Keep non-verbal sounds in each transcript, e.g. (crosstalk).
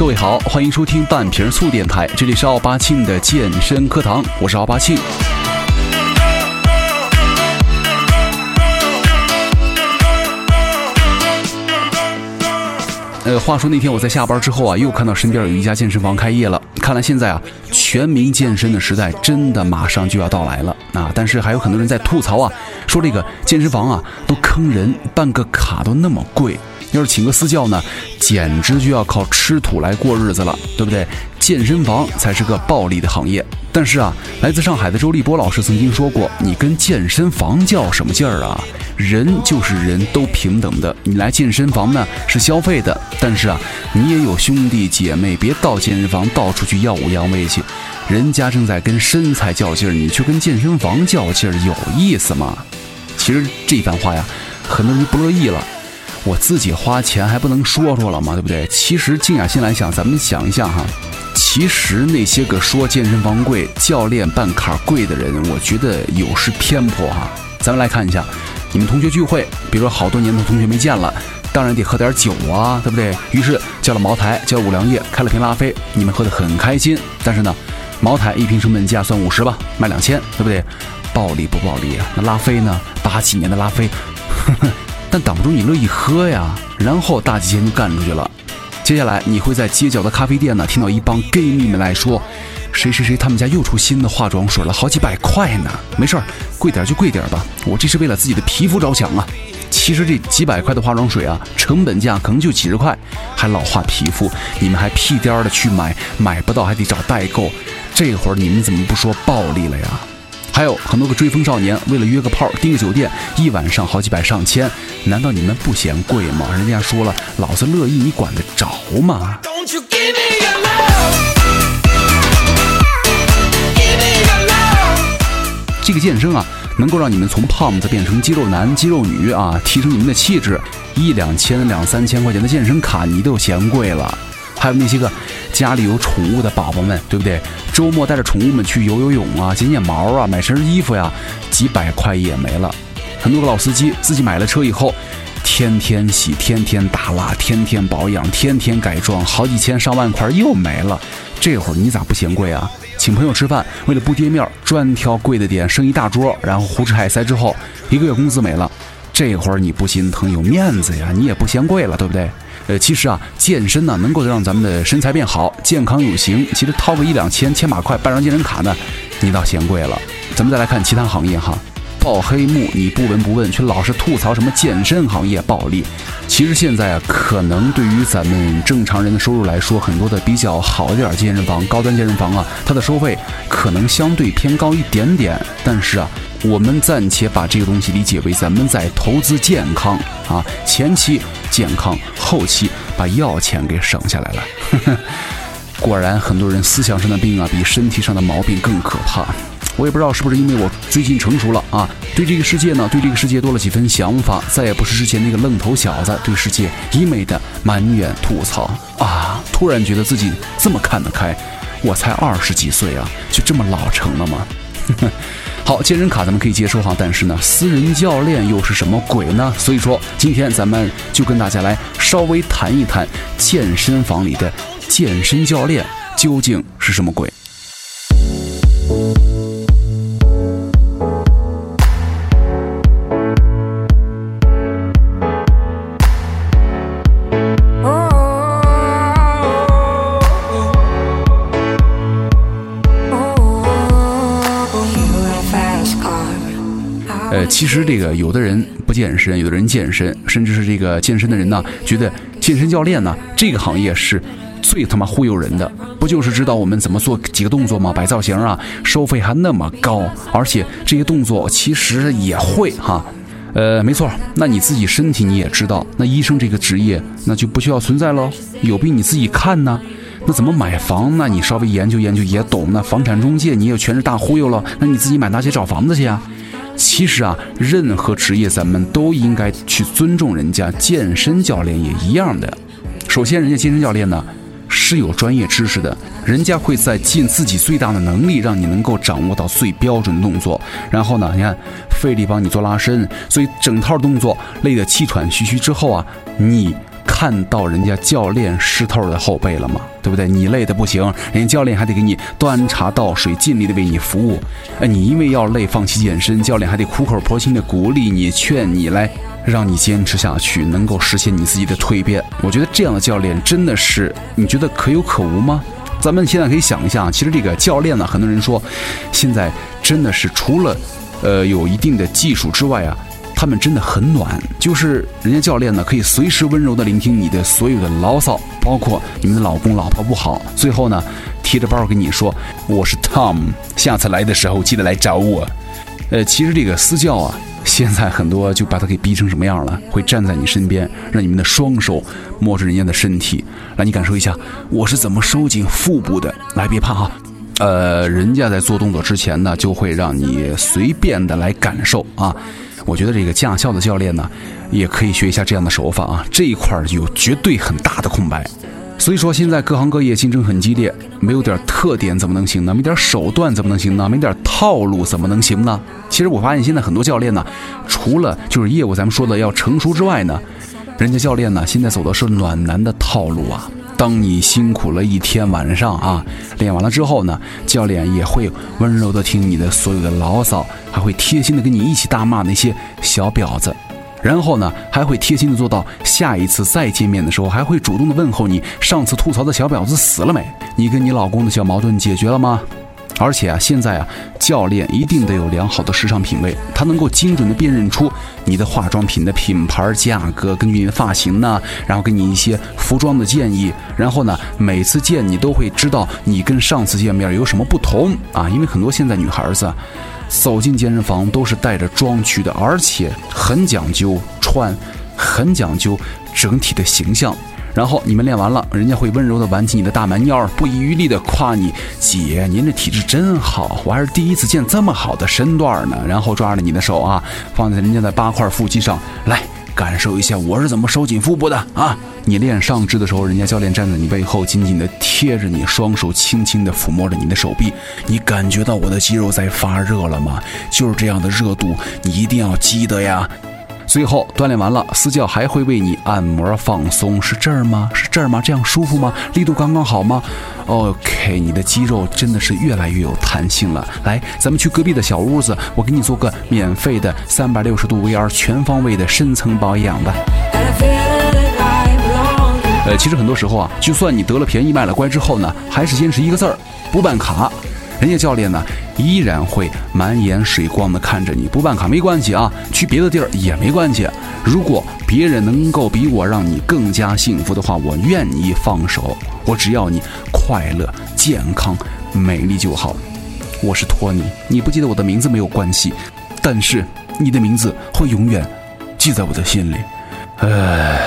各位好，欢迎收听半瓶醋电台，这里是奥巴庆的健身课堂，我是奥巴庆。呃，话说那天我在下班之后啊，又看到身边有一家健身房开业了。看来现在啊，全民健身的时代真的马上就要到来了啊！但是还有很多人在吐槽啊，说这个健身房啊都坑人，办个卡都那么贵。要是请个私教呢，简直就要靠吃土来过日子了，对不对？健身房才是个暴利的行业。但是啊，来自上海的周立波老师曾经说过：“你跟健身房较什么劲儿啊？人就是人都平等的。你来健身房呢是消费的，但是啊，你也有兄弟姐妹，别到健身房到处去耀武扬威去。人家正在跟身材较劲儿，你却跟健身房较劲儿，有意思吗？其实这番话呀，很多人不乐意了。”我自己花钱还不能说说了吗？对不对？其实静下心来想，咱们想一下哈，其实那些个说健身房贵、教练办卡贵的人，我觉得有失偏颇哈。咱们来看一下，你们同学聚会，比如说好多年的同学没见了，当然得喝点酒啊，对不对？于是叫了茅台，叫了五粮液，开了瓶拉菲，你们喝得很开心。但是呢，茅台一瓶成本价算五十吧，卖两千，对不对？暴利不暴利啊？那拉菲呢？八几年的拉菲。呵 (laughs) 呵但挡不住你乐意喝呀，然后大几千就干出去了。接下来你会在街角的咖啡店呢，听到一帮 gay 蜜们来说，谁谁谁他们家又出新的化妆水了，好几百块呢。没事儿，贵点就贵点吧，我这是为了自己的皮肤着想啊。其实这几百块的化妆水啊，成本价可能就几十块，还老化皮肤，你们还屁颠儿的去买，买不到还得找代购，这会儿你们怎么不说暴利了呀？还有很多个追风少年，为了约个炮订个酒店，一晚上好几百上千，难道你们不嫌贵吗？人家说了，老子乐意，你管得着吗？这个健身啊，能够让你们从胖子变成肌肉男、肌肉女啊，提升你们的气质，一两千、两三千块钱的健身卡，你都嫌贵了。还有那些个家里有宠物的宝宝们，对不对？周末带着宠物们去游游泳啊，剪剪毛啊，买身衣服呀，几百块也没了。很多个老司机自己买了车以后，天天洗，天天打蜡，天天保养，天天改装，好几千上万块又没了。这会儿你咋不嫌贵啊？请朋友吃饭，为了不跌面，专挑贵的点，剩一大桌，然后胡吃海塞之后，一个月工资没了。这会儿你不心疼，有面子呀？你也不嫌贵了，对不对？呃，其实啊，健身呢能够让咱们的身材变好，健康有型。其实掏个一两千、千把块办张健身卡呢，你倒嫌贵了。咱们再来看其他行业哈，报黑幕你不闻不问，却老是吐槽什么健身行业暴利。其实现在啊，可能对于咱们正常人的收入来说，很多的比较好一点健身房、高端健身房啊，它的收费可能相对偏高一点点。但是啊。我们暂且把这个东西理解为咱们在投资健康啊，前期健康，后期把药钱给省下来了。(laughs) 果然，很多人思想上的病啊，比身体上的毛病更可怕。我也不知道是不是因为我最近成熟了啊，对这个世界呢，对这个世界多了几分想法，再也不是之前那个愣头小子，对世界一味的埋怨吐槽啊。突然觉得自己这么看得开，我才二十几岁啊，就这么老成了吗？(laughs) 好，健身卡咱们可以接受哈，但是呢，私人教练又是什么鬼呢？所以说，今天咱们就跟大家来稍微谈一谈健身房里的健身教练究竟是什么鬼。其实这个有的人不健身，有的人健身，甚至是这个健身的人呢，觉得健身教练呢这个行业是最他妈忽悠人的，不就是知道我们怎么做几个动作吗？摆造型啊，收费还那么高，而且这些动作其实也会哈。呃，没错，那你自己身体你也知道，那医生这个职业那就不需要存在喽，有病你自己看呢。那怎么买房？那你稍微研究研究也懂。那房产中介你也全是大忽悠了，那你自己满大街找房子去啊。其实啊，任何职业咱们都应该去尊重人家，健身教练也一样的。首先，人家健身教练呢是有专业知识的，人家会在尽自己最大的能力，让你能够掌握到最标准的动作。然后呢，你看费力帮你做拉伸，所以整套动作累得气喘吁吁之后啊，你看到人家教练湿透的后背了吗？对不对？你累的不行，人家教练还得给你端茶倒水，尽力的为你服务。呃，你因为要累放弃健身，教练还得苦口婆心的鼓励你、劝你来，让你坚持下去，能够实现你自己的蜕变。我觉得这样的教练真的是，你觉得可有可无吗？咱们现在可以想一下，其实这个教练呢，很多人说，现在真的是除了，呃，有一定的技术之外啊，他们真的很暖。就是人家教练呢，可以随时温柔的聆听你的所有的牢骚，包括你们的老公老婆不好，最后呢，提着包跟你说：“我是 Tom，下次来的时候记得来找我。”呃，其实这个私教啊。现在很多就把他给逼成什么样了？会站在你身边，让你们的双手摸着人家的身体，来你感受一下我是怎么收紧腹部的。来，别怕哈，呃，人家在做动作之前呢，就会让你随便的来感受啊。我觉得这个驾校的教练呢，也可以学一下这样的手法啊。这一块有绝对很大的空白。所以说，现在各行各业竞争很激烈，没有点特点怎么能行呢？没点手段怎么能行呢？没点套路怎么能行呢？其实我发现现在很多教练呢，除了就是业务咱们说的要成熟之外呢，人家教练呢现在走的是暖男的套路啊。当你辛苦了一天晚上啊，练完了之后呢，教练也会温柔的听你的所有的牢骚，还会贴心的跟你一起大骂那些小婊子。然后呢，还会贴心的做到下一次再见面的时候，还会主动的问候你。上次吐槽的小婊子死了没？你跟你老公的小矛盾解决了吗？而且啊，现在啊，教练一定得有良好的时尚品味，他能够精准的辨认出你的化妆品的品牌、价格，根据你的发型呢，然后给你一些服装的建议。然后呢，每次见你都会知道你跟上次见面有什么不同啊，因为很多现在女孩子。走进健身房都是带着妆去的，而且很讲究穿，很讲究整体的形象。然后你们练完了，人家会温柔的挽起你的大蛮腰，不遗余力的夸你：“姐，您这体质真好，我还是第一次见这么好的身段呢。”然后抓着你的手啊，放在人家的八块腹肌上来。感受一下我是怎么收紧腹部的啊！你练上肢的时候，人家教练站在你背后，紧紧的贴着你，双手轻轻的抚摸着你的手臂。你感觉到我的肌肉在发热了吗？就是这样的热度，你一定要记得呀。最后锻炼完了，私教还会为你按摩放松，是这儿吗？是这儿吗？这样舒服吗？力度刚刚好吗？OK，你的肌肉真的是越来越有弹性了。来，咱们去隔壁的小屋子，我给你做个免费的三百六十度 VR 全方位的深层保养吧。呃，其实很多时候啊，就算你得了便宜卖了乖之后呢，还是坚持一个字儿，不办卡。人家教练呢，依然会满眼水光的看着你。不办卡没关系啊，去别的地儿也没关系。如果别人能够比我让你更加幸福的话，我愿意放手。我只要你快乐、健康、美丽就好。我是托尼，你不记得我的名字没有关系，但是你的名字会永远记在我的心里。唉，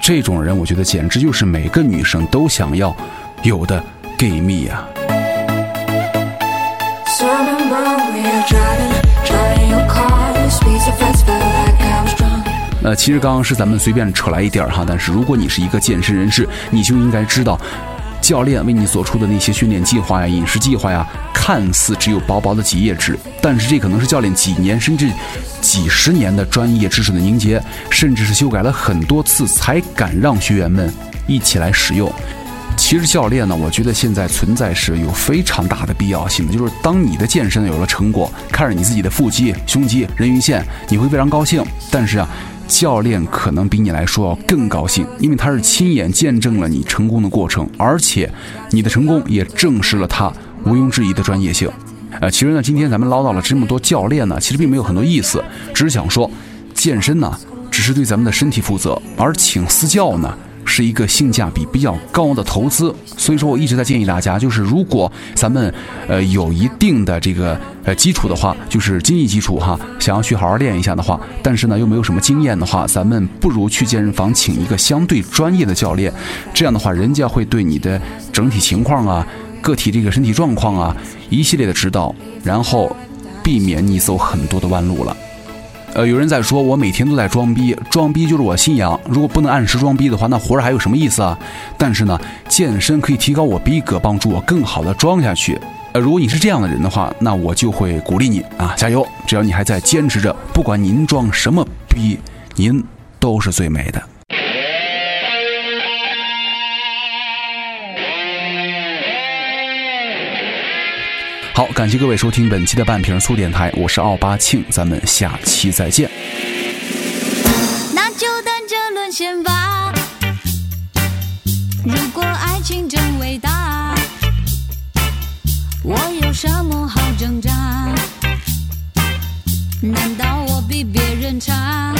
这种人我觉得简直就是每个女生都想要有的 gay 蜜啊。呃，其实刚刚是咱们随便扯来一点儿哈，但是如果你是一个健身人士，你就应该知道，教练为你所出的那些训练计划呀、饮食计划呀，看似只有薄薄的几页纸，但是这可能是教练几年甚至几十年的专业知识的凝结，甚至是修改了很多次才敢让学员们一起来使用。其实教练呢，我觉得现在存在是有非常大的必要性的。就是当你的健身有了成果，看着你自己的腹肌、胸肌、人鱼线，你会非常高兴。但是啊，教练可能比你来说要更高兴，因为他是亲眼见证了你成功的过程，而且你的成功也证实了他毋庸置疑的专业性。呃，其实呢，今天咱们唠叨了这么多教练呢，其实并没有很多意思，只是想说，健身呢，只是对咱们的身体负责，而请私教呢。是一个性价比比较高的投资，所以说我一直在建议大家，就是如果咱们呃有一定的这个呃基础的话，就是经济基础哈，想要去好好练一下的话，但是呢又没有什么经验的话，咱们不如去健身房请一个相对专业的教练，这样的话，人家会对你的整体情况啊、个体这个身体状况啊一系列的指导，然后避免你走很多的弯路了。呃，有人在说，我每天都在装逼，装逼就是我信仰。如果不能按时装逼的话，那活着还有什么意思啊？但是呢，健身可以提高我逼格，帮助我更好的装下去。呃，如果你是这样的人的话，那我就会鼓励你啊，加油！只要你还在坚持着，不管您装什么逼，您都是最美的。好感谢各位收听本期的半瓶醋电台我是奥巴庆咱们下期再见。那就等着沦陷吧如果爱情真伟大我有什么好挣扎？难道我比别人差？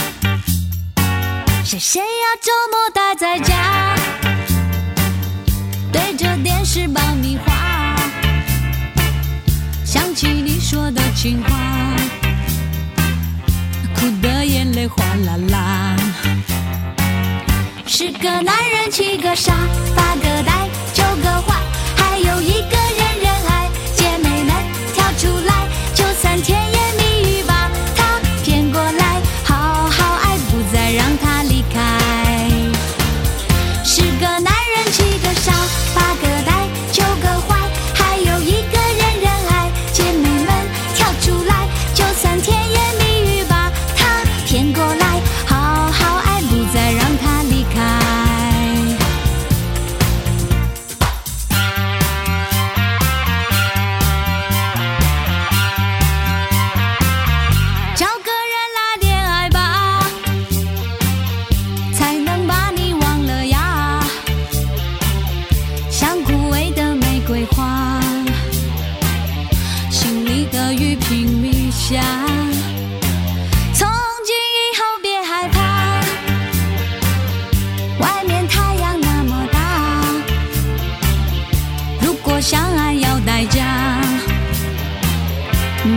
是谁要周末待在家？对着电视爆米花？起你说的情话哭得眼泪哗啦啦。十个男人七个傻八个呆。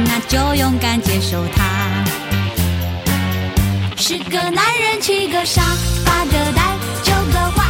那就勇敢接受它。十个男人七个傻八个呆九个坏